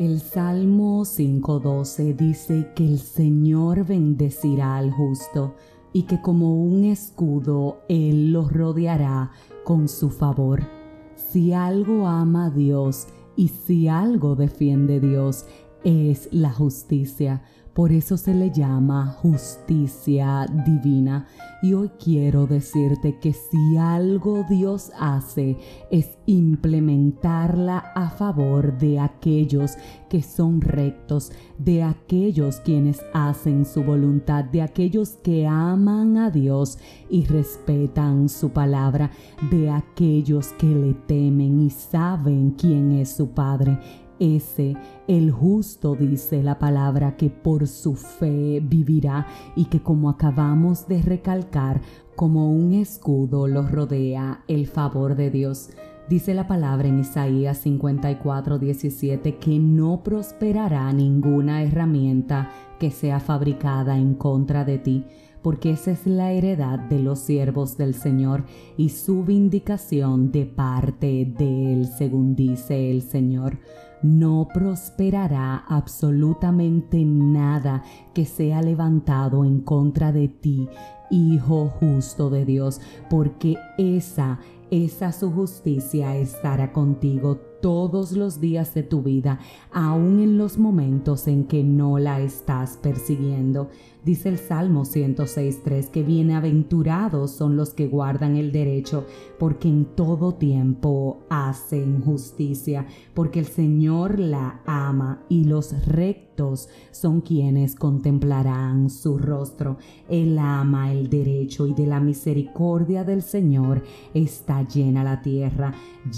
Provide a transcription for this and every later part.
El Salmo 5.12 dice que el Señor bendecirá al justo y que como un escudo Él los rodeará con su favor. Si algo ama a Dios y si algo defiende Dios, es la justicia por eso se le llama justicia divina. Y hoy quiero decirte que si algo Dios hace es implementarla a favor de aquellos que son rectos, de aquellos quienes hacen su voluntad, de aquellos que aman a Dios y respetan su palabra, de aquellos que le temen y saben quién es su Padre ese, el justo, dice la palabra, que por su fe vivirá y que como acabamos de recalcar, como un escudo lo rodea el favor de Dios. Dice la palabra en Isaías 54, 17 que no prosperará ninguna herramienta que sea fabricada en contra de ti, porque esa es la heredad de los siervos del Señor y su vindicación de parte de él, según dice el Señor no prosperará absolutamente nada que sea levantado en contra de ti, Hijo justo de Dios, porque esa, esa su justicia estará contigo todos los días de tu vida, aun en los momentos en que no la estás persiguiendo. Dice el Salmo 106.3 que bienaventurados son los que guardan el derecho, porque en todo tiempo hacen justicia, porque el Señor la ama y los rectos son quienes contemplarán su rostro. Él ama el derecho y de la misericordia del Señor está llena la tierra,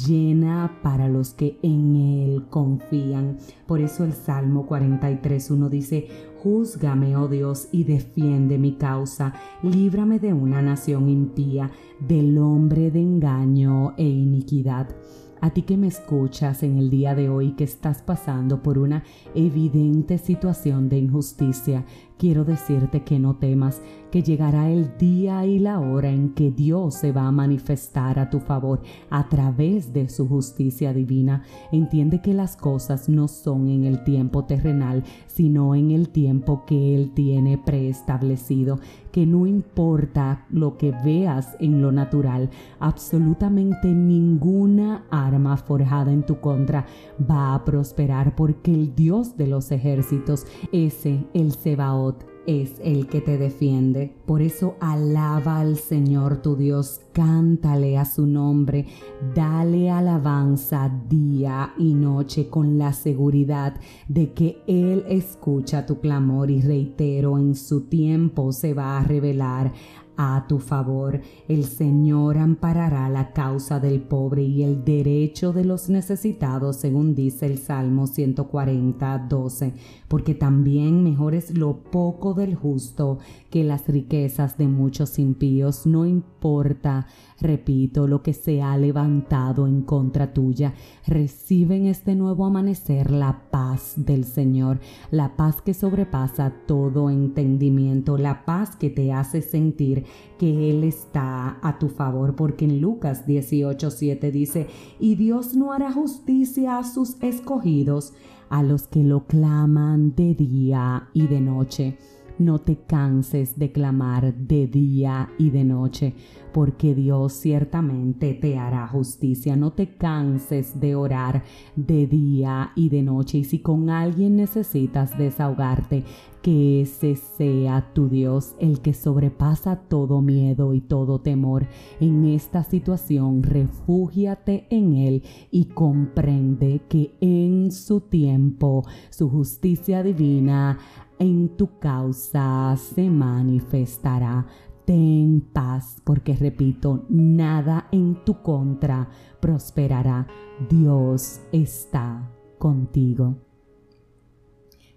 llena para los que en Él confían. Por eso el Salmo 43.1 dice, Júzgame, oh Dios, y defiende mi causa, líbrame de una nación impía, del hombre de engaño e iniquidad. A ti que me escuchas en el día de hoy que estás pasando por una evidente situación de injusticia, quiero decirte que no temas, que llegará el día y la hora en que Dios se va a manifestar a tu favor a través de su justicia divina. Entiende que las cosas no son en el tiempo terrenal, sino en el tiempo que Él tiene preestablecido, que no importa lo que veas en lo natural, absolutamente ninguna arma forjada en tu contra va a prosperar porque el Dios de los ejércitos, ese, el Sebaot, es el que te defiende. Por eso alaba al Señor tu Dios, cántale a su nombre, dale alabanza día y noche con la seguridad de que Él escucha tu clamor y reitero, en su tiempo se va a revelar a tu favor. El Señor amparará la causa del pobre y el derecho de los necesitados, según dice el Salmo 140, 12, porque también mejor es lo poco del justo que las riquezas de muchos impíos. No importa, repito, lo que se ha levantado en contra tuya. Recibe en este nuevo amanecer la paz del Señor, la paz que sobrepasa todo entendimiento, la paz que te hace sentir que Él está a tu favor, porque en Lucas 18:7 dice, y Dios no hará justicia a sus escogidos, a los que lo claman de día y de noche. No te canses de clamar de día y de noche, porque Dios ciertamente te hará justicia. No te canses de orar de día y de noche. Y si con alguien necesitas desahogarte, que ese sea tu Dios, el que sobrepasa todo miedo y todo temor. En esta situación, refúgiate en Él y comprende que en su tiempo, su justicia divina en tu causa se manifestará. Ten paz, porque repito, nada en tu contra prosperará. Dios está contigo.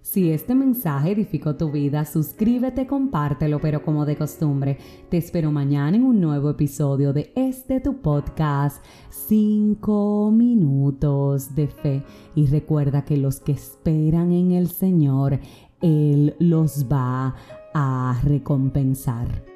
Si este mensaje edificó tu vida, suscríbete, compártelo, pero como de costumbre, te espero mañana en un nuevo episodio de este tu podcast, 5 minutos de fe. Y recuerda que los que esperan en el Señor, él los va a recompensar.